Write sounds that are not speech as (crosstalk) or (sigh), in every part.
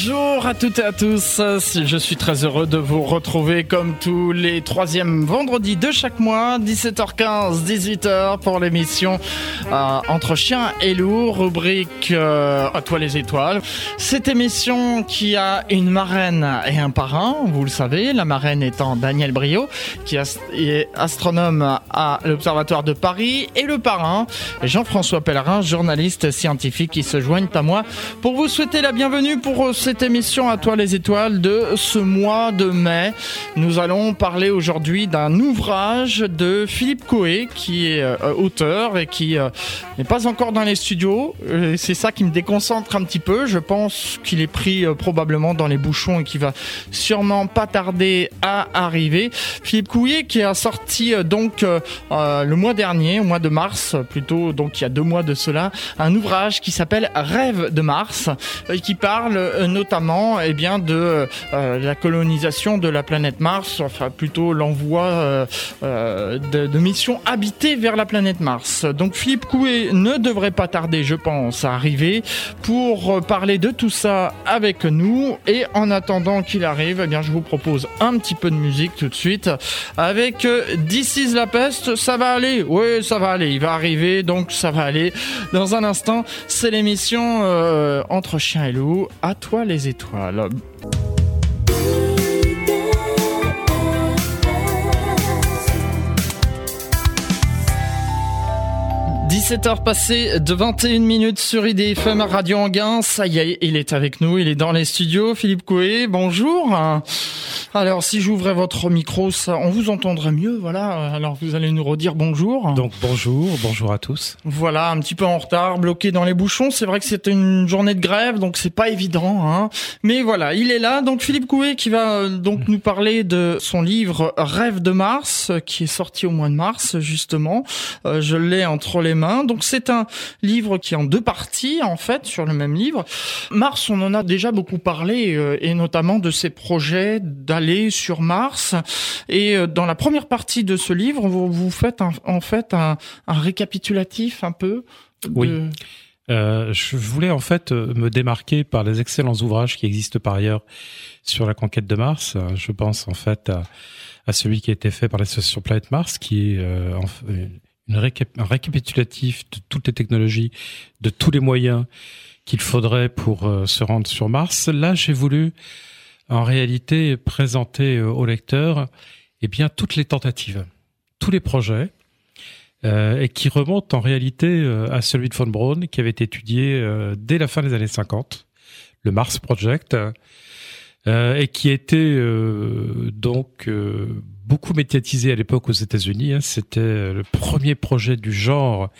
Bonjour à toutes et à tous. Je suis très heureux de vous retrouver comme tous les troisièmes vendredis de chaque mois, 17h15, 18h pour l'émission euh, Entre chiens et loups, rubrique euh, À toi les étoiles. Cette émission qui a une marraine et un parrain, vous le savez, la marraine étant Daniel Brio, qui est astronome à l'Observatoire de Paris, et le parrain, Jean-François Pellerin, journaliste scientifique qui se joignent à moi pour vous souhaiter la bienvenue pour cette émission à toi les étoiles de ce mois de mai. Nous allons parler aujourd'hui d'un ouvrage de Philippe Coé qui est euh, auteur et qui euh, n'est pas encore dans les studios. Euh, c'est ça qui me déconcentre un petit peu. Je pense qu'il est pris probablement dans les bouchons et qui va sûrement pas tarder à arriver. Philippe Coué qui a sorti donc le mois dernier, au mois de mars plutôt, donc il y a deux mois de cela, un ouvrage qui s'appelle Rêve de Mars et qui parle notamment eh bien, de euh, la colonisation de la planète Mars, enfin plutôt l'envoi euh, de, de, missions habitées vers la planète Mars. Donc Philippe Coué ne devrait pas tarder, je pense, à arriver pour parler de tout ça avec nous. Et en attendant qu'il arrive, eh bien, je vous propose un petit peu de musique tout de suite avec This is la peste. Ça va aller, oui, ça va aller. Il va arriver, donc ça va aller. Dans un instant, c'est l'émission entre chien et loup. À toi les étoiles. 17h passées de 21 minutes sur IDFM Radio Anguin. Ça y est, il est avec nous, il est dans les studios. Philippe Coué, bonjour. Alors, si j'ouvrais votre micro, ça, on vous entendrait mieux, voilà. Alors, vous allez nous redire bonjour. Donc, bonjour, bonjour à tous. Voilà, un petit peu en retard, bloqué dans les bouchons. C'est vrai que c'était une journée de grève, donc c'est pas évident, hein. Mais voilà, il est là. Donc, Philippe Coué qui va euh, donc nous parler de son livre Rêve de Mars, qui est sorti au mois de mars, justement. Euh, je l'ai entre les mains. Donc c'est un livre qui est en deux parties en fait sur le même livre. Mars, on en a déjà beaucoup parlé euh, et notamment de ses projets d'aller sur Mars. Et euh, dans la première partie de ce livre, vous, vous faites en fait un, récapitulatif un peu. Oui. Euh, je voulais en fait me démarquer par les excellents ouvrages qui existent par ailleurs sur la conquête de Mars. Je pense en fait à, celui qui a été fait par l'association Planète Mars, qui est un récapitulatif de toutes les technologies, de tous les moyens qu'il faudrait pour euh, se rendre sur Mars. Là, j'ai voulu en réalité présenter euh, au lecteur eh bien toutes les tentatives, tous les projets euh, et qui remontent en réalité euh, à celui de von Braun qui avait été étudié dès la fin des années 50, le Mars Project, et qui était donc beaucoup médiatisé à l'époque aux États-Unis. Hein. C'était le premier projet du genre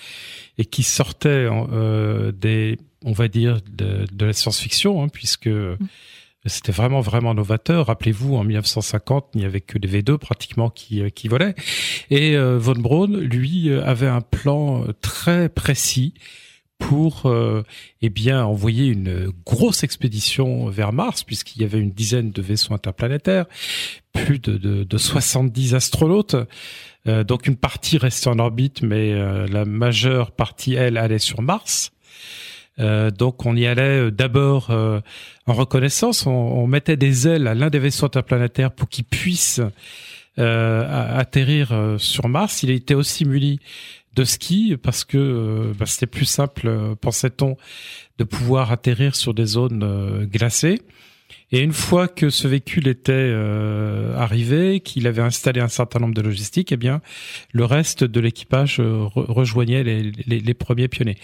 et qui sortait euh, des, on va dire, de, de la science-fiction, hein, puisque mm. c'était vraiment vraiment novateur. Rappelez-vous, en 1950, il n'y avait que des V2 pratiquement qui euh, qui volaient. Et euh, von Braun, lui, avait un plan très précis pour euh, eh bien envoyer une grosse expédition vers Mars puisqu'il y avait une dizaine de vaisseaux interplanétaires, plus de, de, de 70 astronautes. Euh, donc une partie restait en orbite, mais euh, la majeure partie, elle, allait sur Mars. Euh, donc on y allait d'abord en reconnaissance, on, on, mettait des ailes à l'un des vaisseaux interplanétaires pour qu'il puisse atterrir sur Mars. Il était aussi muni de ski parce que euh, bah, c'était plus simple, euh, pensait-on, de pouvoir atterrir sur des zones euh, glacées. Et une fois que ce véhicule était arrivé, qu'il avait installé un certain nombre de logistiques, eh bien, le reste de l'équipage rejoignait les, les, premiers pionniers.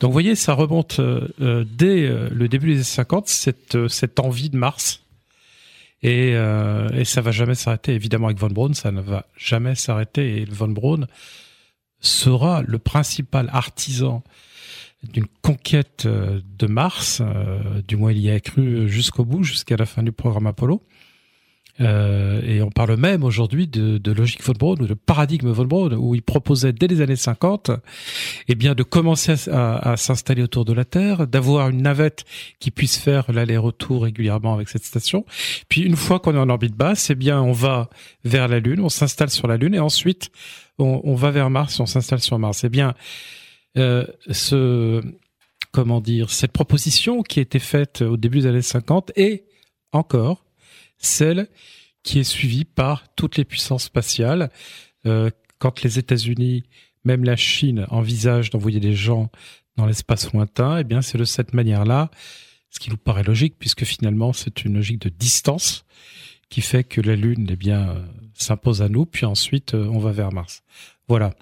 Donc, vous voyez, ça remonte dès le début des années 50, cette, cette envie de Mars. Et, et ça va jamais s'arrêter. Évidemment, avec Von Braun, ça ne va jamais s'arrêter. Et Von Braun, sera le principal artisan d'une conquête euh, de Mars, euh, du moins il y a cru jusqu'au bout, jusqu'à la fin du programme Apollo. Euh, et on parle même aujourd'hui de, de, logique von Braun ou de paradigme von Braun, où il proposait dès les années 50, eh bien, de commencer à, à, s'installer autour de la Terre, d'avoir une navette qui puisse faire l'aller-retour régulièrement avec cette station. Puis une fois qu'on est en orbite basse, eh bien, on va vers la Lune, on s'installe sur la Lune, et ensuite on, on va vers Mars, on s'installe sur Mars. Eh bien, euh, ce comment dire, cette proposition qui été faite au début des années 50 et encore celle qui est suivie par toutes les puissances spatiales. Euh, quand les États-Unis, même la Chine, envisagent d'envoyer des gens dans l'espace lointain, eh bien, c'est de cette manière-là, ce qui nous paraît logique, puisque finalement, c'est une logique de distance qui fait que la Lune, eh bien, euh, s'impose à nous, puis ensuite, euh, on va vers Mars. Voilà.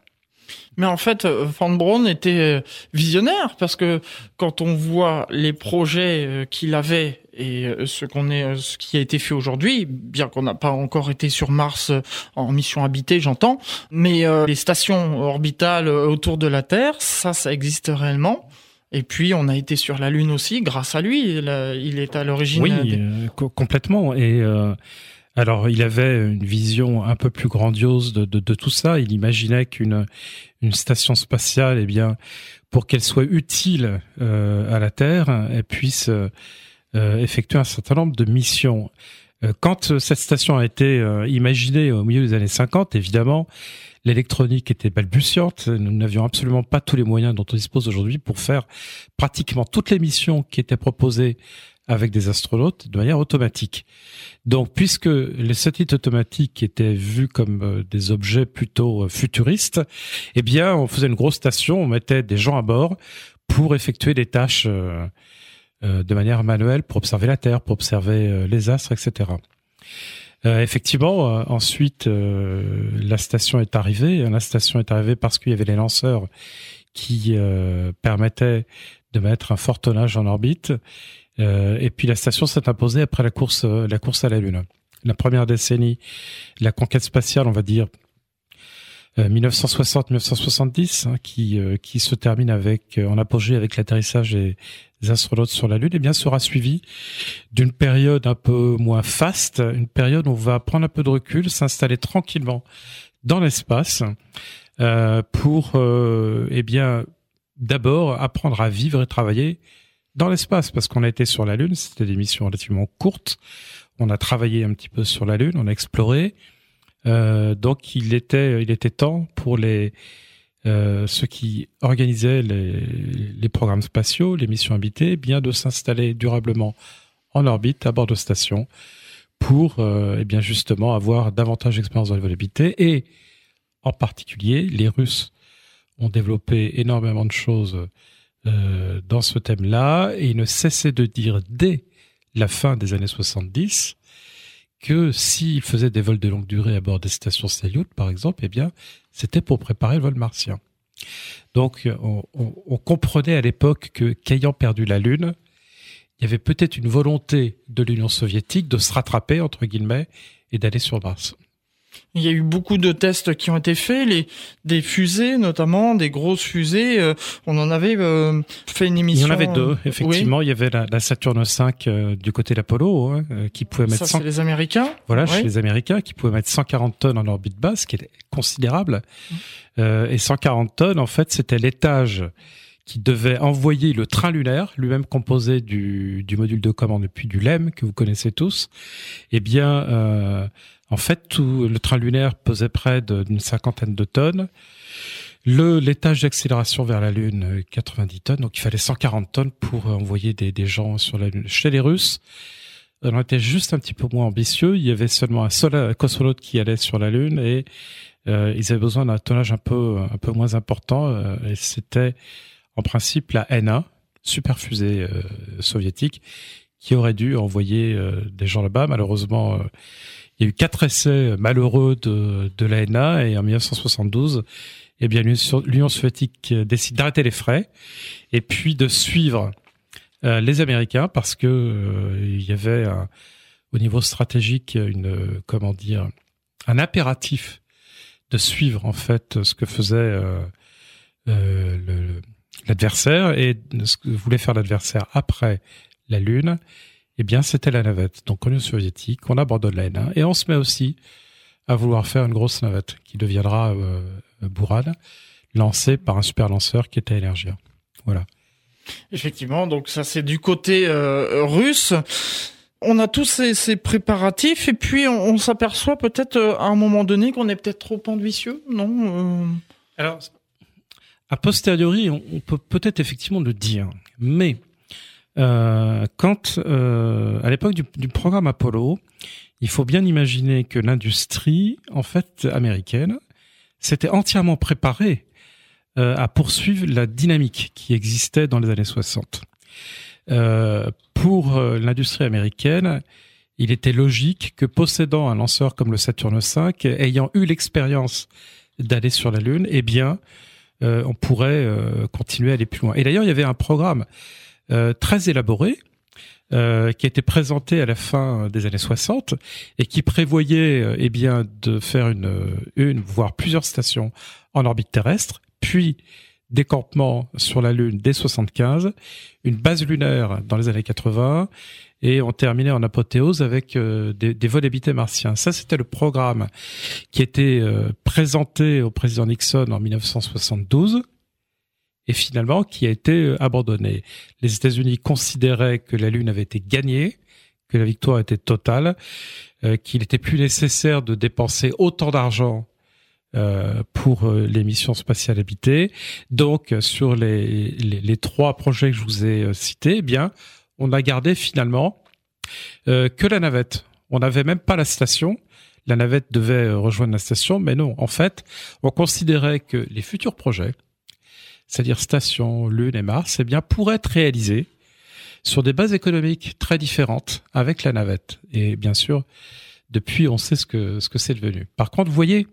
Mais en fait, euh, Van Braun était visionnaire parce que quand on voit les projets qu'il avait et ce qu'on est, ce qui a été fait aujourd'hui, bien qu'on n'a pas encore été sur Mars en mission habitée, j'entends, mais les stations orbitales autour de la Terre, ça, ça existe réellement. Et puis on a été sur la Lune aussi, grâce à lui. Il, est à l'origine. Oui, euh, complètement. Et euh, alors il avait une vision un peu plus grandiose de, tout ça. Il imaginait qu'une une station spatiale, eh bien, pour qu'elle soit utile euh, à la Terre, elle puisse euh, effectuer un certain nombre de missions. Quand cette station a été imaginée au milieu des années 50, évidemment, l'électronique était balbutiante. Nous n'avions absolument pas tous les moyens dont on dispose aujourd'hui pour faire pratiquement toutes les missions qui étaient proposées avec des astronautes de manière automatique. Donc, puisque les satellites automatiques étaient vus comme euh, des objets plutôt euh, futuristes, eh bien, on faisait une grosse station, on mettait des gens à bord pour effectuer des tâches euh, de manière manuelle, pour observer la Terre, pour observer les astres, etc. Effectivement, ensuite, la station est arrivée. La station est arrivée parce qu'il y avait les lanceurs qui permettaient de mettre un fort tonnage en orbite. et puis la station s'est imposée après la course, la course à la Lune. La première décennie, la conquête spatiale, on va dire 1960-1970, hein, qui qui se termine avec en apogée avec l'atterrissage des, astronautes sur la Lune, eh bien, sera suivi d'une période un peu moins faste, une période où on va prendre un peu de recul, s'installer tranquillement dans l'espace euh, pour, euh, eh bien, d'abord apprendre à vivre et travailler dans l'espace, parce qu'on a été sur la Lune, c'était des missions relativement courtes. On a travaillé un petit peu sur la Lune, on a exploré. Euh, donc, il était, il était temps pour les euh, ceux qui organisaient les, les, programmes spatiaux, les missions habitées, bien de s'installer durablement en orbite à bord de stations pour euh, eh bien justement avoir davantage d'expérience dans les vols et en particulier les Russes ont développé énormément de choses euh, dans ce thème-là et ils ne cessaient de dire dès la fin des années 70 que s'ils faisaient des vols de longue durée à bord des stations Salyut, par exemple, eh bien, c'était pour préparer le vol martien. Donc, on, comprenait à l'époque que, qu'ayant perdu la Lune, il y avait peut-être une volonté de l'Union soviétique de se rattraper, entre guillemets, et d'aller sur Mars. Il y a eu beaucoup de tests qui ont été faits, les des fusées notamment, des grosses fusées. Euh, on en avait euh, fait une émission. Il y en avait deux, effectivement. Il y avait la, la Saturne 5 euh, du côté d'Apollo hein, qui pouvait mettre. Ça, c'est les Américains. Voilà, chez les Américains qui pouvaient mettre 140 tonnes en orbite basse, ce qui est considérable. Mmh. et 140 tonnes, en fait, c'était l'étage qui devait envoyer le train lunaire, lui-même composé du, du module de commande et puis du LEM que vous connaissez tous. Eh bien en fait, tout le train lunaire pesait près d'une cinquantaine de tonnes. Le l'étage d'accélération vers la Lune, 90 tonnes. Donc, il fallait 140 tonnes pour envoyer des, des gens sur la Lune. Chez les Russes, on était juste un petit peu moins ambitieux. Il y avait seulement un seul cosmonaute qui allait sur la Lune et euh, ils avaient besoin d'un tonnage un peu un peu moins important. Euh, et c'était en principe la N1, super fusée euh, soviétique, qui aurait dû envoyer euh, des gens là-bas. Malheureusement il y a eu quatre essais malheureux de, de l'ANA et en 1972, eh bien l'Union soviétique décide d'arrêter les frais et puis de suivre euh, les Américains parce que euh, il y avait au niveau stratégique une comment dire un impératif de suivre en fait ce que faisait euh, l'adversaire et ce que voulait faire l'adversaire après la Lune eh bien, c'était la navette. Donc, en Union soviétique, on abandonne la N1 et on se met aussi à vouloir faire une grosse navette qui deviendra euh, lancée par un super lanceur qui était Energia. Voilà. Effectivement, donc ça c'est du côté euh, russe. On a tous ces, ces, préparatifs et puis on, on s'aperçoit peut-être euh, à un moment donné qu'on est peut-être trop ambitieux, non euh? Alors, a posteriori, on, on peut peut-être effectivement le dire. Mais quand euh, à l'époque du, programme Apollo, il faut bien imaginer que l'industrie, en fait, américaine, s'était entièrement préparée euh, à poursuivre la dynamique qui existait dans les années 60. Euh, pour euh, l'industrie américaine, il était logique que possédant un lanceur comme le Saturne V, ayant eu l'expérience d'aller sur la Lune, eh bien, euh, on pourrait euh, continuer à aller plus loin. Et d'ailleurs, il y avait un programme euh, très élaboré qui a été présenté à la fin des années 60 et qui prévoyait eh bien de faire une, une voire plusieurs stations en orbite terrestre, puis des campements sur la Lune dès 75, une base lunaire dans les années 80 et on terminait en apothéose avec euh, des, vols habités martiens. Ça, c'était le programme qui était euh, présenté au président Nixon en 1972 et finalement qui a été euh, abandonné. Les États-Unis considéraient que la Lune avait été gagnée, que la victoire était totale, qu'il n'était plus nécessaire de dépenser autant d'argent euh, pour les missions spatiales habitées. Donc, sur les, trois projets que je vous ai cités, eh bien, on a gardé finalement euh, que la navette. On n'avait même pas la station. La navette devait euh, rejoindre la station, mais non. En fait, on considérait que les futurs projets, c'est-à-dire station, Lune et Mars, eh bien, pourraient être réalisés sur des bases économiques très différentes avec la navette. Et bien sûr, depuis, on sait ce que ce que c'est devenu. Par contre, vous voyez,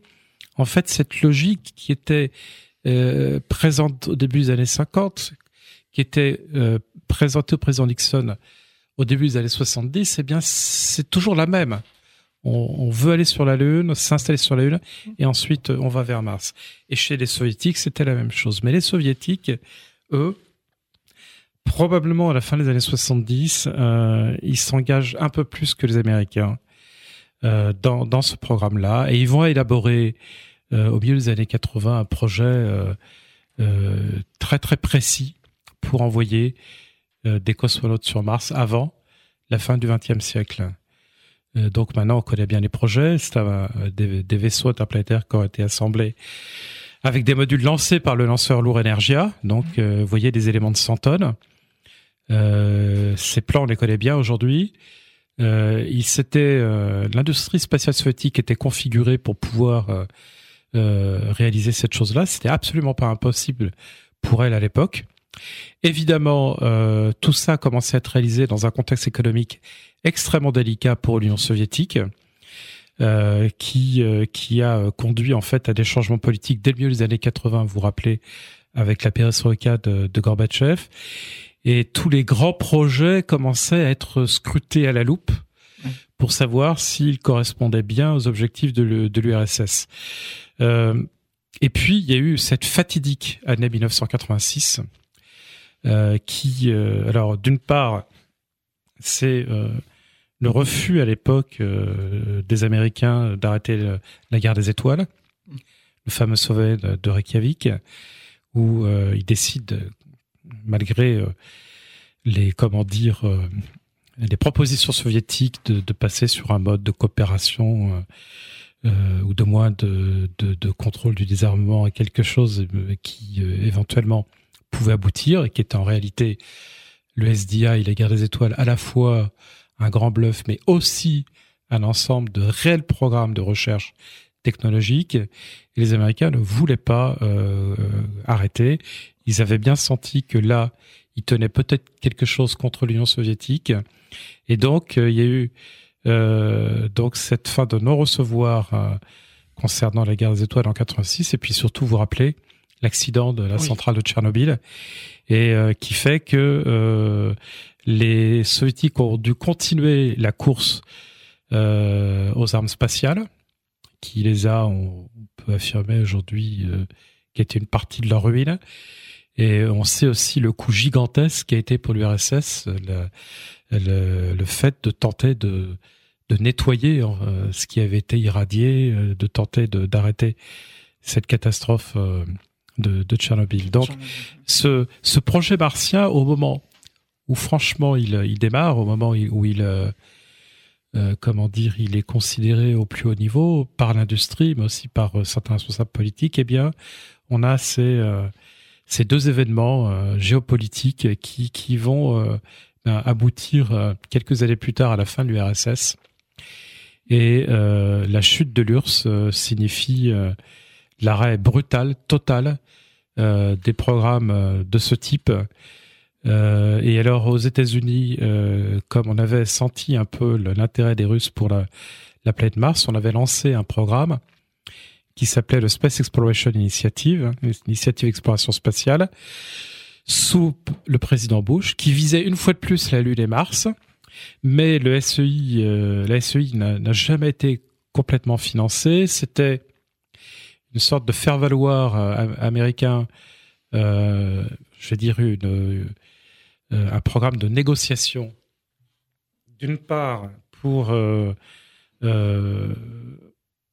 en fait, cette logique qui était euh, présente au début des années 50, qui était euh, présenté au président Nixon au début des années 70, eh bien, c'est toujours la même. On, on, veut aller sur la Lune, s'installer sur la Lune, et ensuite on va vers Mars. Et chez les Soviétiques, c'était la même chose. Mais les Soviétiques, eux, probablement à la fin des années 70, euh, ils s'engagent un peu plus que les Américains euh, dans, dans ce programme-là, et ils vont élaborer euh, au milieu des années 80 un projet euh, euh, très très précis pour envoyer euh, des cosmonautes sur Mars avant la fin du XXe siècle. Euh, donc maintenant, on connaît bien les projets. C'est des, des, vaisseaux interplanétaires qui ont été assemblés avec des modules lancés par le lanceur lourd Energia. Donc, euh, vous voyez des éléments de 100 tonnes. ces plans, on les connaît bien aujourd'hui. il s'était l'industrie spatiale soviétique était configurée pour pouvoir réaliser cette chose-là. C'était absolument pas impossible pour elle à l'époque. Évidemment, euh, tout ça commençait à être réalisé dans un contexte économique extrêmement délicat pour l'Union soviétique, euh, qui euh, qui a conduit en fait à des changements politiques dès le milieu des années 80. Vous vous rappelez avec la perestroïka de, de Gorbatchev, et tous les grands projets commençaient à être scrutés à la loupe pour savoir s'ils correspondaient bien aux objectifs de l'URSS. Euh, et puis il y a eu cette fatidique année 1986 euh, qui, euh, alors d'une part, c'est euh, le refus à l'époque des Américains d'arrêter la guerre des étoiles, le fameux sommet de Reykjavik, où ils décident, malgré les comment dire les propositions soviétiques de, de, passer sur un mode de coopération euh, ou de moins de, de, de, contrôle du désarmement et quelque chose qui éventuellement pouvait aboutir et qui est en réalité le SDI, la guerre des étoiles, à la fois un grand bluff, mais aussi un ensemble de réels programmes de recherche technologique. Et les Américains ne voulaient pas euh, arrêter. Ils avaient bien senti que là, ils tenaient peut-être quelque chose contre l'Union soviétique. Et donc, euh, il y a eu euh, donc cette fin de non-recevoir euh, concernant la guerre des étoiles en 86. Et puis surtout, vous rappelez, l'accident de la centrale de Tchernobyl, et euh, qui fait que euh, les soviétiques ont dû continuer la course euh, aux armes spatiales, qui les a, on peut affirmer aujourd'hui, qui était une partie de leur ruine. Et on sait aussi le coût gigantesque qui a été pour l'URSS le, le, le, fait de tenter de, de nettoyer ce qui avait été irradié, de tenter d'arrêter cette catastrophe de, de Tchernobyl. Donc, ce, ce projet martien, au moment où franchement il, il démarre, au moment où il, euh, euh, comment dire, il est considéré au plus haut niveau par l'industrie, mais aussi par euh, certains responsables politiques, eh bien, on a ces, ces deux événements géopolitiques qui, qui vont aboutir quelques années plus tard à la fin de l'URSS. Et la chute de l'URSS signifie l'arrêt brutal, total des programmes de ce type euh, et alors aux États-Unis, euh, comme on avait senti un peu l'intérêt des Russes pour la, la planète Mars, on avait lancé un programme qui s'appelait le Space Exploration Initiative, hein, initiative d'exploration spatiale, sous le président Bush, qui visait une fois de plus la Lune et Mars. Mais le SEI, euh, la SEI n'a jamais été complètement financé. C'était une sorte de faire-valoir euh, américain, euh, je vais dire euh, un programme de négociation, d'une part pour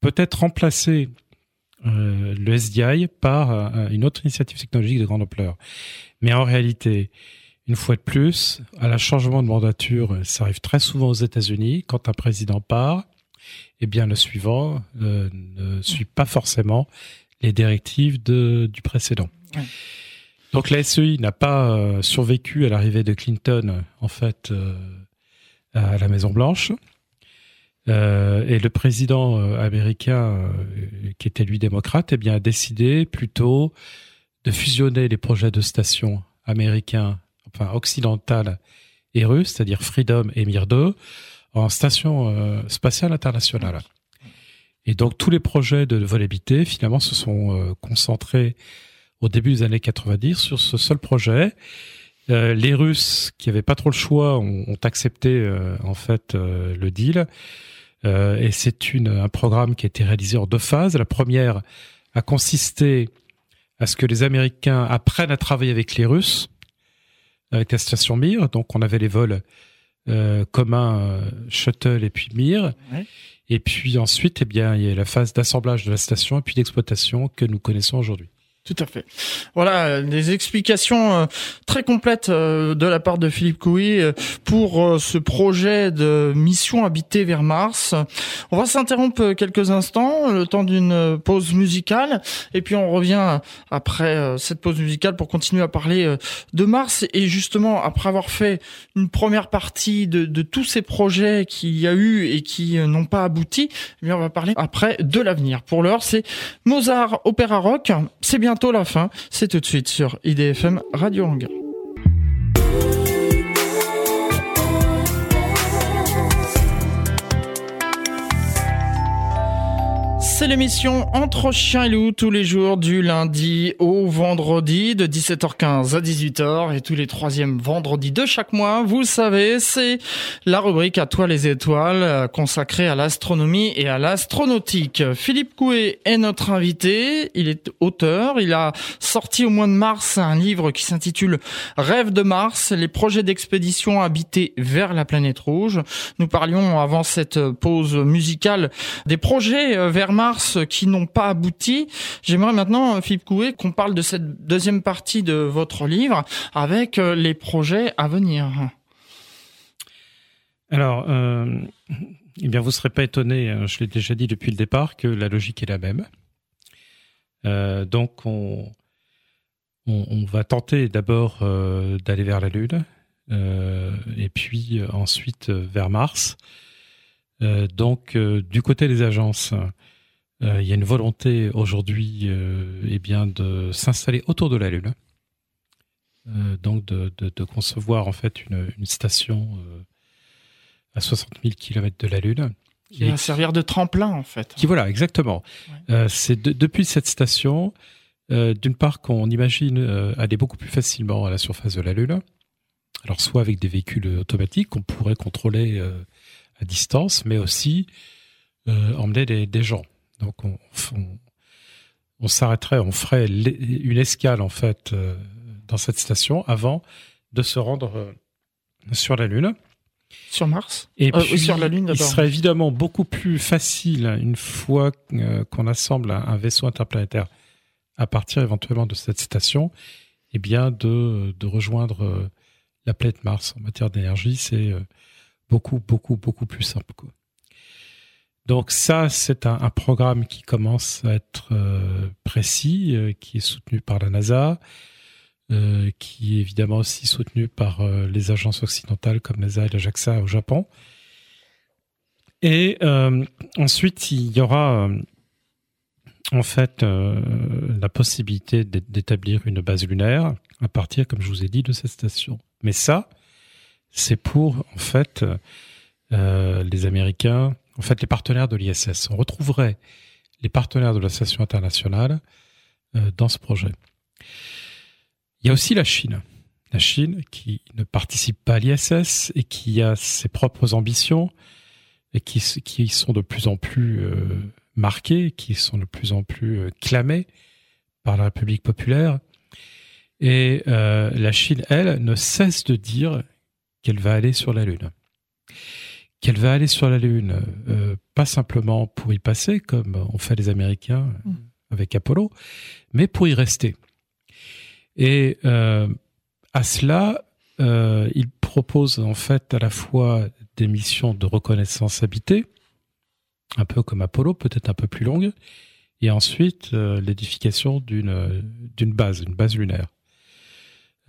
peut-être remplacer le SDI par une autre initiative technologique de grande ampleur. Mais en réalité, une fois de plus, à la changement de mandature, ça arrive très souvent aux États-Unis. Quand un président part, eh bien le suivant ne suit pas forcément les directives de, du précédent. Donc la SEI n'a pas euh, survécu à l'arrivée de Clinton, en fait, euh, à la Maison Blanche. Euh, et le président américain, qui était lui démocrate, eh bien, a décidé plutôt de fusionner les projets de stations américains, enfin occidentales et russes, c'est-à-dire Freedom et Mir 2, en station spatiale internationale. Et donc tous les projets de vol habité, finalement, se sont concentrés au début des années 90 sur ce seul projet. Euh, les Russes, qui n'avaient pas trop le choix, ont, ont accepté euh, en fait euh, le deal. Euh, et c'est une un programme qui a été réalisé en deux phases. La première a consisté à ce que les Américains apprennent à travailler avec les Russes, avec la station Mir. Donc on avait les vols communs shuttle et puis Mir. Et puis ensuite, eh bien, il y a la phase d'assemblage de la station et puis d'exploitation que nous connaissons aujourd'hui. Tout à fait. Voilà, des explications euh, très complètes euh, de la part de Philippe Couy euh, pour ce projet de mission habitée vers Mars. On va s'interrompre quelques instants, le temps d'une pause musicale, et puis on revient après cette pause musicale pour continuer à parler de Mars. Et justement, après avoir fait une première partie de, tous ces projets qu'il y a eu et qui n'ont pas abouti, eh on va parler après de l'avenir. Pour l'heure, c'est Mozart Opéra Rock. C'est bien bientôt la fin. C'est tout de suite sur IDFM Radio Hangar. C'est l'émission Entre chiens et loups tous les jours du lundi au vendredi de 17h15 à 18h et tous les troisièmes vendredis de chaque mois. Vous savez, c'est la rubrique À toi les étoiles euh, consacrée à l'astronomie et à l'astronautique. Philippe Coué est notre invité. Il est auteur. Il a sorti au mois de mars un livre qui s'intitule Rêve de Mars, les projets d'expédition habités vers la planète rouge. Nous parlions avant cette pause musicale des projets euh, vers Mars qui n'ont pas abouti. J'aimerais maintenant, euh, Philippe Coué, qu'on parle de cette deuxième partie de votre livre avec euh, les projets à venir. Alors, euh, eh bien, vous ne serez pas étonné, hein, je l'ai déjà dit depuis le départ, que la logique est la même. donc, on, va tenter d'abord d'aller vers la Lune, et puis ensuite vers Mars. donc, du côté des agences, il y a une volonté aujourd'hui euh, eh bien de s'installer autour de la Lune. Euh, donc de, de, de, concevoir en fait une, une station euh, à 60 000 km de la Lune. Qui va servir de tremplin en fait. Qui voilà, exactement. Ouais. Euh, c'est de, depuis cette station, d'une part qu'on imagine aller beaucoup plus facilement à la surface de la Lune. Alors soit avec des véhicules automatiques qu'on pourrait contrôler à distance, mais aussi emmener des, des gens. Donc on, on, on s'arrêterait, on ferait une escale en fait euh, dans cette station avant de se rendre euh, sur la Lune. Sur Mars? Et euh, puis, sur la Lune Il serait évidemment beaucoup plus facile une fois qu'on assemble un, vaisseau interplanétaire à partir éventuellement de cette station, eh bien de, de rejoindre la planète Mars en matière d'énergie, c'est beaucoup beaucoup beaucoup plus simple. Quoi. Donc ça, c'est un, programme qui commence à être euh, précis, euh, qui est soutenu par la NASA. qui est évidemment aussi soutenu par les agences occidentales comme l'ESA et le JAXA au Japon. Et ensuite, il y aura en fait la possibilité d'établir une base lunaire à partir, comme je vous ai dit, de cette station. Mais ça, c'est pour en fait euh, les Américains, en fait les partenaires de l'ISS. On retrouverait les partenaires de la station internationale euh, dans ce projet. Il y a aussi la Chine. La Chine qui ne participe pas à l'ISS et qui a ses propres ambitions et qui, qui sont de plus en plus euh, marquées, qui sont de plus en plus euh, clamées par la République populaire. Et euh, la Chine, elle, ne cesse de dire qu'elle va aller sur la Lune. Qu'elle va aller sur la Lune, euh, pas simplement pour y passer, comme ont fait les Américains mm. avec Apollo, mais pour y rester. Et euh, à cela, euh, il propose en fait à la fois des missions de reconnaissance habitée, un peu comme Apollo, peut-être un peu plus longue, et ensuite euh, l'édification d'une d'une base, une base lunaire.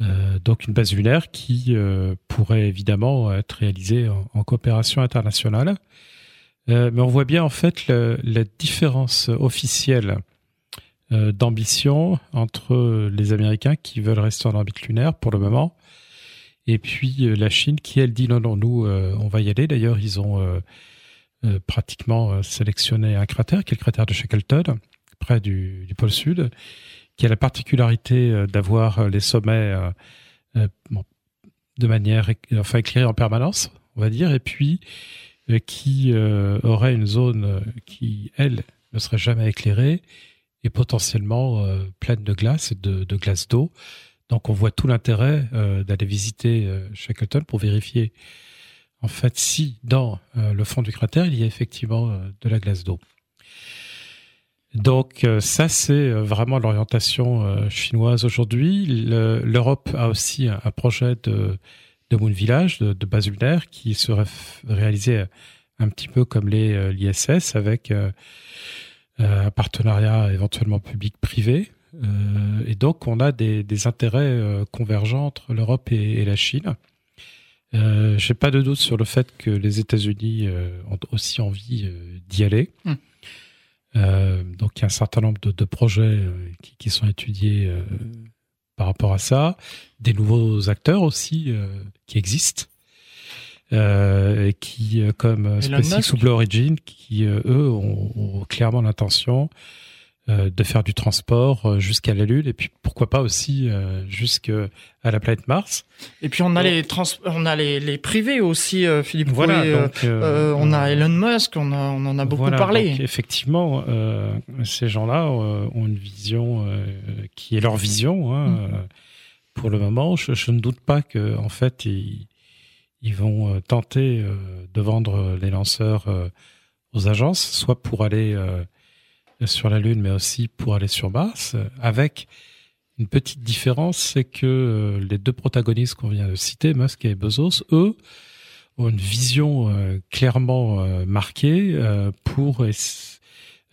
Euh, donc une base lunaire qui euh, pourrait évidemment être réalisée en, coopération internationale. Euh, mais on voit bien en fait la différence officielle d'ambition entre les Américains qui veulent rester en orbite lunaire pour le moment et puis la Chine qui elle dit non non nous on va y aller. D'ailleurs ils ont pratiquement sélectionné un cratère qui est le cratère de Shackleton près du, du pôle sud qui a la particularité euh, d'avoir euh, les sommets euh, de manière enfin éclairée en permanence, on va dire, et puis qui aurait une zone qui, elle, ne serait jamais éclairée et potentiellement pleine de glace et de, de glace d'eau. Donc on voit tout l'intérêt d'aller visiter Shackleton pour vérifier en fait si dans le fond du cratère il y a effectivement de la glace d'eau. Donc euh, ça, c'est euh, vraiment l'orientation euh, chinoise aujourd'hui. L'Europe a aussi un projet de, de Moon Village, de, de base lunaire, qui serait réalisé un petit peu comme les l'ISS, avec un partenariat éventuellement public-privé. et donc, on a des, des intérêts convergents entre l'Europe et, et, la Chine. Euh, J'ai pas de doute sur le fait que les États-Unis ont aussi envie d'y aller. Hum. Euh, donc il y a un certain nombre de, de projets euh, qui, qui, sont étudiés euh, par rapport à ça, des nouveaux acteurs aussi euh, qui existent. Euh, qui, comme SpaceX ou Blue Origin, qui eux ont, ont clairement l'intention de faire du transport euh, jusqu'à la Lune et puis pourquoi pas aussi euh, jusqu'à la planète Mars. Et puis on a les trans on a les, les privés aussi Philippe voilà, donc, on a Elon Musk, on, a, on en a beaucoup voilà, parlé. Donc, effectivement, ces gens-là ont une vision qui est leur vision. Hein, mm. Pour le moment, je, je, ne doute pas que en fait ils, ils vont tenter de vendre les lanceurs aux agences, soit pour aller sur la Lune, mais aussi pour aller sur Mars, avec une petite différence, c'est que euh, les deux protagonistes qu'on vient de citer, Musk et Bezos, eux, ont une vision euh, clairement euh, marquée pour,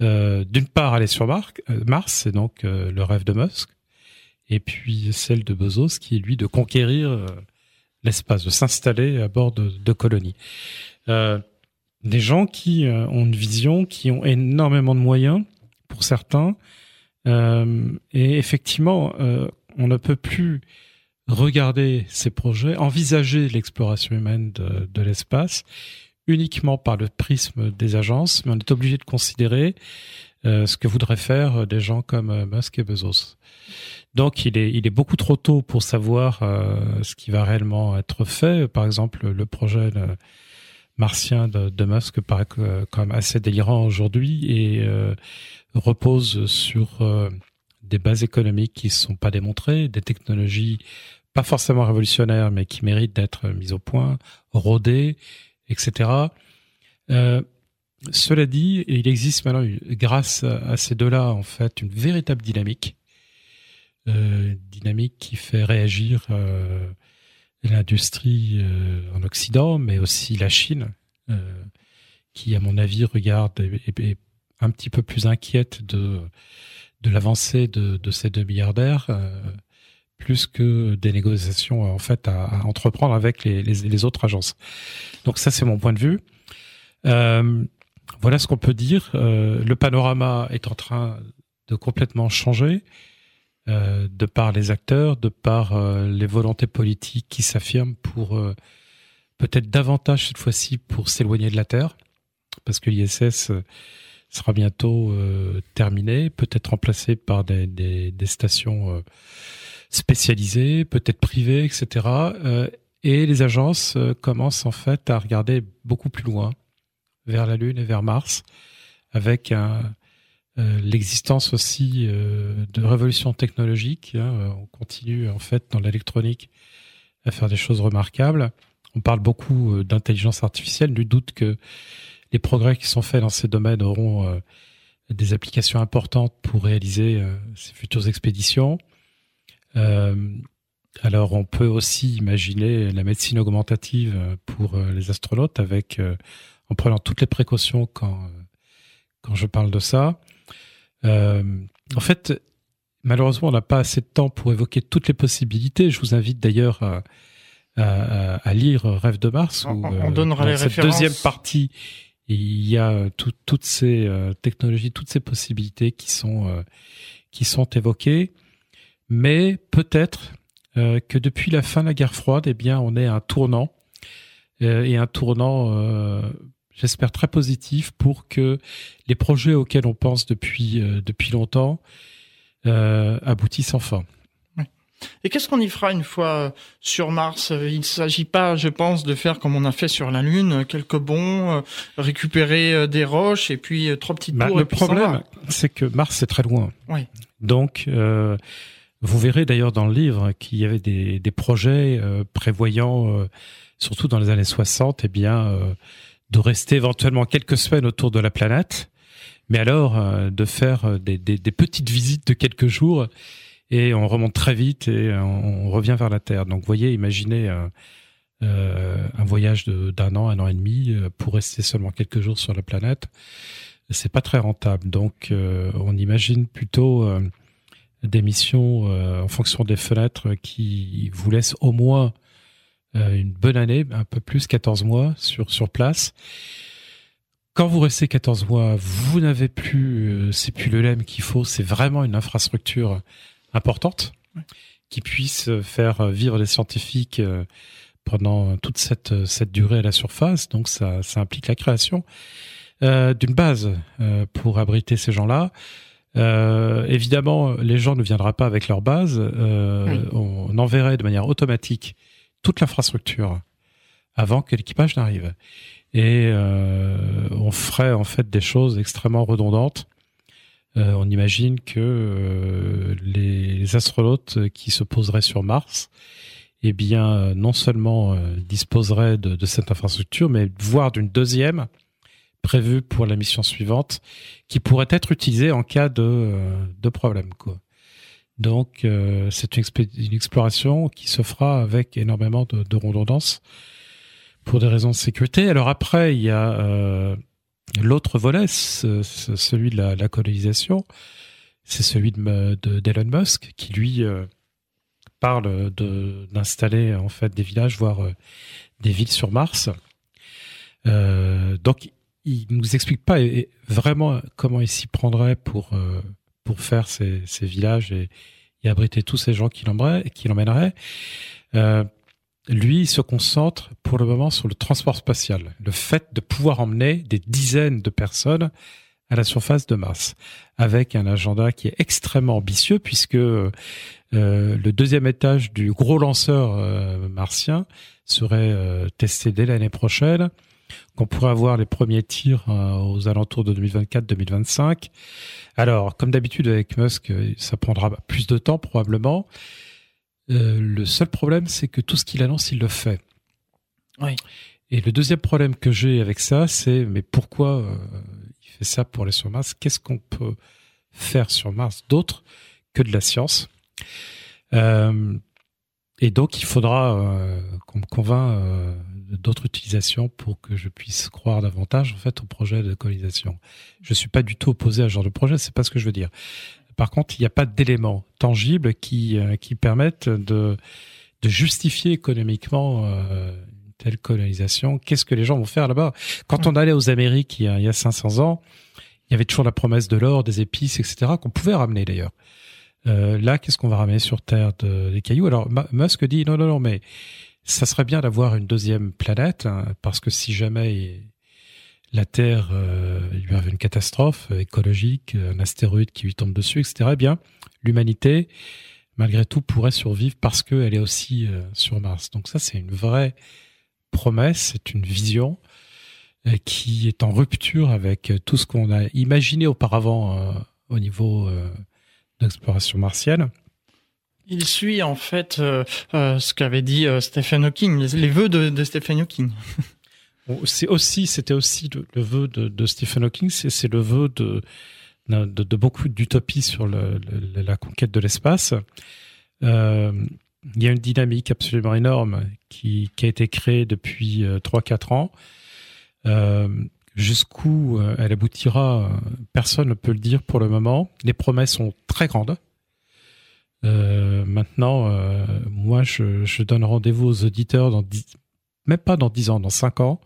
d'une part, aller sur Mars, c'est donc le rêve de Musk, et puis celle de Bezos, qui est lui de conquérir l'espace, de s'installer à bord de, de colonies. des gens qui ont une vision, qui ont énormément de moyens, certains. Euh, et effectivement, euh, on ne peut plus regarder ces projets, envisager l'exploration humaine de, l'espace uniquement par le prisme des agences, mais on est obligé de considérer euh, ce que voudraient faire des gens comme Musk et Bezos. Donc il est, beaucoup trop tôt pour savoir ce qui va réellement être fait. Par exemple, le projet martien de, de, Musk paraît quand même assez délirant aujourd'hui et repose sur euh, des bases économiques qui ne sont pas démontrées, des technologies pas forcément révolutionnaires, mais qui méritent d'être mises au point, rodées, etc. Euh, cela dit, il existe maintenant, grâce à ces deux-là, en fait, une véritable dynamique, euh, dynamique qui fait réagir euh, l'industrie en Occident, mais aussi la Chine, qui, à mon avis, regarde et, un petit peu plus inquiète de, de l'avancée de, de, ces deux milliardaires, euh, plus que des négociations en fait à, entreprendre avec les, les, autres agences. Donc ça c'est mon point de vue. Euh, voilà ce qu'on peut dire. Euh, le panorama est en train de complètement changer euh, de par les acteurs, de par euh, les volontés politiques qui s'affirment pour euh, peut-être davantage cette fois-ci pour s'éloigner de la Terre, parce que l'ISS sera bientôt terminé, peut-être remplacé par des, stations spécialisées, peut-être privées, etc. et les agences commencent en fait à regarder beaucoup plus loin vers la Lune et vers Mars, avec euh, l'existence aussi euh, de révolutions technologiques. Hein, on continue en fait dans l'électronique à faire des choses remarquables. On parle beaucoup euh, d'intelligence artificielle, du doute que les progrès qui sont faits dans ces domaines auront des applications importantes pour réaliser ces futures expéditions. alors on peut aussi imaginer la médecine augmentative pour les astronautes avec en prenant toutes les précautions quand quand je parle de ça. Euh, en fait, malheureusement, on n'a pas assez de temps pour évoquer toutes les possibilités. Je vous invite d'ailleurs à, à, à, lire Rêve de Mars. On, où, on donnera euh, les cette deuxième partie, il y a tout, toutes ces euh, technologies, toutes ces possibilités qui sont euh, qui sont évoquées. Mais peut-être que depuis la fin de la guerre froide, eh bien, on est à un tournant et un tournant j'espère très positif pour que les projets auxquels on pense depuis euh, depuis longtemps euh, aboutissent enfin. Et qu'est-ce qu'on y fera une fois euh, sur Mars? Il ne s'agit pas, je pense, de faire comme on a fait sur la Lune, quelques bons, récupérer des roches et puis trois petites bah, Le problème, c'est que Mars c'est très loin. Oui. Donc, euh, vous verrez d'ailleurs dans le livre qu'il y avait des, des projets prévoyant, surtout dans les années 60, eh bien de rester éventuellement quelques semaines autour de la planète, mais alors euh, de faire euh, des, des, des, petites visites de quelques jours et on remonte très vite et on, revient vers la Terre. Donc, voyez, imaginez euh, euh un voyage d'un an, un an et demi pour rester seulement quelques jours sur la planète. C'est pas très rentable. Donc, on imagine plutôt des missions en fonction des fenêtres qui vous laissent au moins euh, une bonne année, un peu plus 14 mois sur sur place. Quand vous restez 14 mois, vous n'avez plus euh, c'est plus le LEM qu'il faut, c'est vraiment une infrastructure importante qui puisse faire vivre les scientifiques euh, pendant toute cette cette durée à la surface. Donc ça ça implique la création euh, d'une base pour abriter ces gens-là. Euh, évidemment, les gens ne viendraient pas avec leur base. Euh, On enverrait de manière automatique toute l'infrastructure avant que l'équipage n'arrive. Et euh, on ferait en fait des choses extrêmement redondantes. Euh, on imagine que euh, les astronautes qui se poseraient sur Mars, eh bien, non seulement disposeraient de, de, cette infrastructure, mais voire d'une deuxième prévue pour la mission suivante, qui pourrait être utilisée en cas de, de problème. Quoi. Donc, euh, c'est une, une, exploration qui se fera avec énormément de, de, redondance pour des raisons de sécurité. Alors après, il y a euh, l'autre volet, celui de la, colonisation. C'est celui de d'Elon Musk qui lui euh, parle d'installer en fait des villages, voire euh, des villes sur Mars. donc, il nous explique pas vraiment comment il s'y prendrait pour faire ces, villages et, et, abriter tous ces gens qui l'emmèneraient. Euh, lui, il se concentre pour le moment sur le transport spatial, le fait de pouvoir emmener des dizaines de personnes à la surface de Mars, avec un agenda qui est extrêmement ambitieux puisque euh, le deuxième étage du gros lanceur euh, martien serait euh, testé dès l'année prochaine qu'on pourrait avoir les premiers tirs euh, aux alentours de 2024-2025. Alors, comme d'habitude avec Musk, euh, ça prendra plus de temps probablement. Euh, le seul problème, c'est que tout ce qu'il annonce, il le fait. Oui. Et le deuxième problème que j'ai avec ça, c'est mais pourquoi il fait ça pour aller sur Mars? Qu'est-ce qu'on peut faire sur Mars d'autre que de la science? Et donc, il faudra qu'on me convainc d'autres utilisations pour que je puisse croire davantage en fait au projet de colonisation. Je suis pas du tout opposé à ce genre de projet, c'est pas ce que je veux dire. Par contre, il n'y a pas d'éléments tangibles qui qui permettent de de justifier économiquement une telle colonisation. Qu'est-ce que les gens vont faire là-bas? Quand on allait aux Amériques il y a, il y a 500 ans, il y avait toujours la promesse de l'or, des épices, etc., qu'on pouvait ramener d'ailleurs. Euh, là, qu'est-ce qu'on va ramener sur Terre de, des cailloux? Alors Musk dit non, non, non, mais ça serait bien d'avoir une deuxième planète, hein, parce que si jamais la Terre euh, lui avait une catastrophe écologique, un astéroïde qui lui tombe dessus, etc., eh bien, l'humanité, malgré tout, pourrait survivre parce qu'elle est aussi euh, sur Mars. Donc ça, c'est une vraie promesse, c'est une vision euh, qui est en rupture avec tout ce qu'on a imaginé auparavant euh, au niveau d'exploration martienne. Il suit en fait euh, euh, ce qu'avait dit euh, Stephen Hawking, les, vœux de, de, Stephen Hawking. (laughs) C'est aussi, c'était aussi le, vœu de, Stephen Hawking, c'est le vœu de, beaucoup d'utopies sur la conquête de l'espace. Euh, il y a une dynamique absolument énorme qui, a été créée depuis 3-4 ans. Euh, Jusqu'où elle aboutira, personne ne peut le dire pour le moment. Les promesses sont très grandes. Euh, maintenant, euh, moi, je, je donne rendez-vous aux auditeurs dans même pas dans dix ans, dans cinq ans,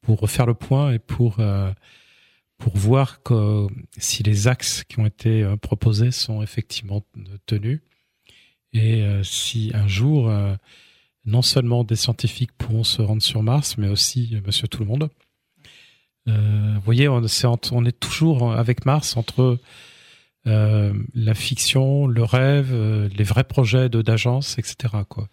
pour faire le point et pour euh, pour voir que, si les axes qui ont été euh, proposés sont effectivement tenus et euh, si un jour, non seulement des scientifiques pourront se rendre sur Mars, mais aussi Monsieur tout le monde. vous voyez, on est toujours avec Mars entre euh, la fiction, le rêve, euh, les vrais projets d'agence, etc. Quoi.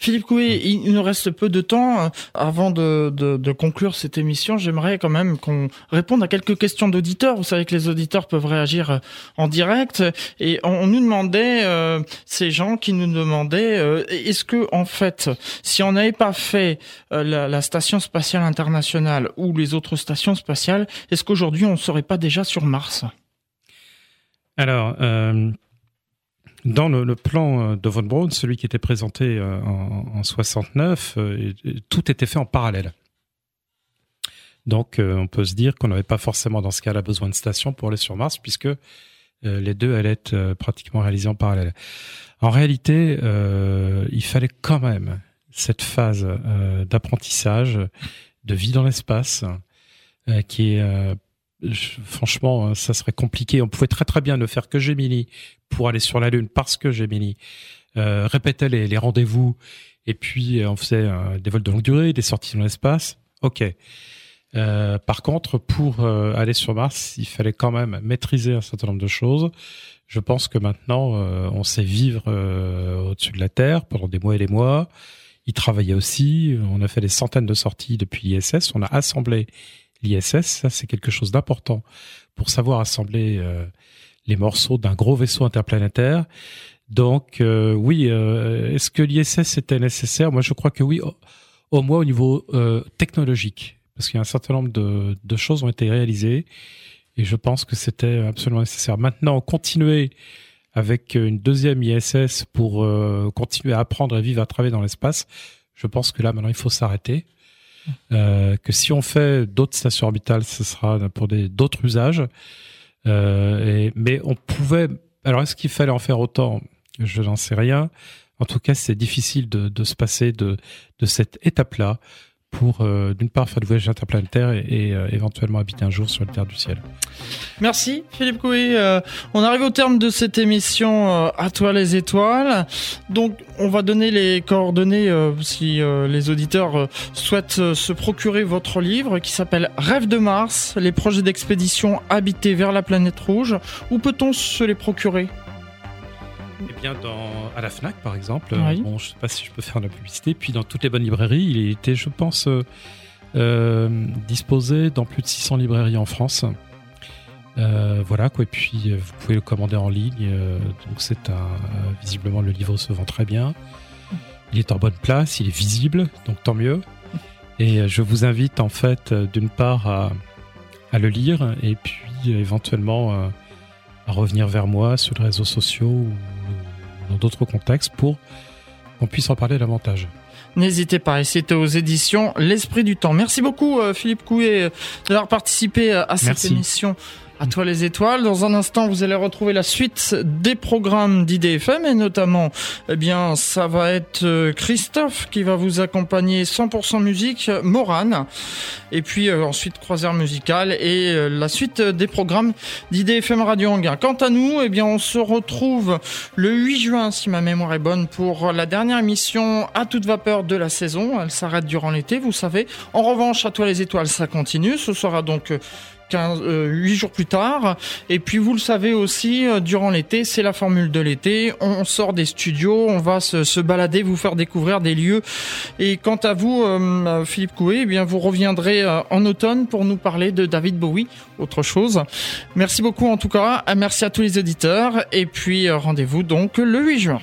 Philippe Coué, il nous reste peu de temps. Euh, avant de, de, de conclure cette émission, j'aimerais quand même qu'on réponde à quelques questions d'auditeurs. Vous savez que les auditeurs peuvent réagir en direct. Et on, nous demandait, euh, ces gens qui nous demandaient, est-ce que en fait, si on n'avait pas fait la, la, station spatiale internationale ou les autres stations spatiales, est-ce qu'aujourd'hui on ne serait pas déjà sur Mars? Alors, euh, dans le, plan euh, de von Braun, celui qui était présenté euh, en, 69, tout était fait en parallèle. Donc, on peut se dire qu'on n'avait pas forcément dans ce cas-là besoin de station pour aller sur Mars, puisque les deux allaient être pratiquement réalisés en parallèle. En réalité, il fallait quand même cette phase d'apprentissage, de vie dans l'espace, qui est franchement, hein, ça serait compliqué. On pouvait très très bien ne faire que Gemini pour aller sur la Lune parce que Gemini euh, répétait les, les rendez-vous et puis euh, on faisait euh, des vols de longue durée, des sorties dans l'espace. Ok. Euh, par contre, pour euh, aller sur Mars, il fallait quand même maîtriser un certain nombre de choses. Je pense que maintenant, on sait vivre au-dessus de la Terre pendant des mois et des mois. Il travaillait aussi. On a fait des centaines de sorties depuis l'ISS. On a assemblé l'ISS, ça c'est quelque chose d'important pour savoir assembler euh, les morceaux d'un gros vaisseau interplanétaire. Donc euh, oui, euh, est-ce que l'ISS était nécessaire? Moi je crois que oui, au, moins au niveau technologique, parce qu'il y a un certain nombre de, de, choses ont été réalisées et je pense que c'était absolument nécessaire. Maintenant, continuer avec une deuxième ISS pour continuer à apprendre et vivre à travers dans l'espace, je pense que là maintenant il faut s'arrêter. Euh, que si on fait d'autres stations orbitales, ce sera pour d'autres usages. Euh, mais on pouvait. Alors, est-ce qu'il fallait en faire autant? Je n'en sais rien. En tout cas, c'est difficile de, de, se passer de, de cette étape-là pour euh, d'une part faire du voyage interplanétaire et, euh, éventuellement habiter un jour sur le terre du ciel. Merci Philippe Couy. Euh, on arrive au terme de cette émission À toi les étoiles. Donc on va donner les coordonnées si les auditeurs souhaitent se procurer votre livre qui s'appelle Rêve de Mars, les projets d'expédition habités vers la planète rouge. Où peut-on se les procurer? Eh bien, dans, à la FNAC, par exemple, bon, je ne sais pas si je peux faire la publicité, puis dans toutes les bonnes librairies, il était, je pense, euh, euh, disposé dans plus de 600 librairies en France. Euh, voilà, quoi. Et puis, vous pouvez le commander en ligne. donc, c'est un, visiblement, le livre se vend très bien. Il est en bonne place, il est visible, donc tant mieux. Et je vous invite, en fait, d'une part, à, à, le lire, et puis, éventuellement, à revenir vers moi sur les réseaux sociaux ou dans d'autres contextes pour qu'on puisse en parler davantage. N'hésitez pas, c'était aux éditions L'Esprit du Temps. Merci beaucoup euh, Philippe Coué d'avoir participé euh, à cette émission À toi les étoiles. Dans un instant, vous allez retrouver la suite des programmes d'IDFM et notamment, eh bien, ça va être euh, Christophe qui va vous accompagner 100% musique, Morane. Et puis euh, ensuite croisière musicale et euh, la suite des programmes d'IDFM Radio Anguin. Quant à nous, eh bien, on se retrouve le 8 juin, si ma mémoire est bonne, pour la dernière émission à toute vapeur de la saison. Elle s'arrête durant l'été, vous savez. En revanche, à toi les étoiles, ça continue. Ce sera donc 15, euh, 8 jours plus tard. Et puis vous le savez aussi, euh, durant l'été, c'est la formule de l'été. On sort des studios, on va se, balader, vous faire découvrir des lieux. Et quant à vous, euh, Philippe Coué, eh bien vous reviendrez en automne pour nous parler de David Bowie, autre chose. Merci beaucoup en tout cas. Merci à tous les éditeurs. Et puis rendez-vous donc le 8 juin.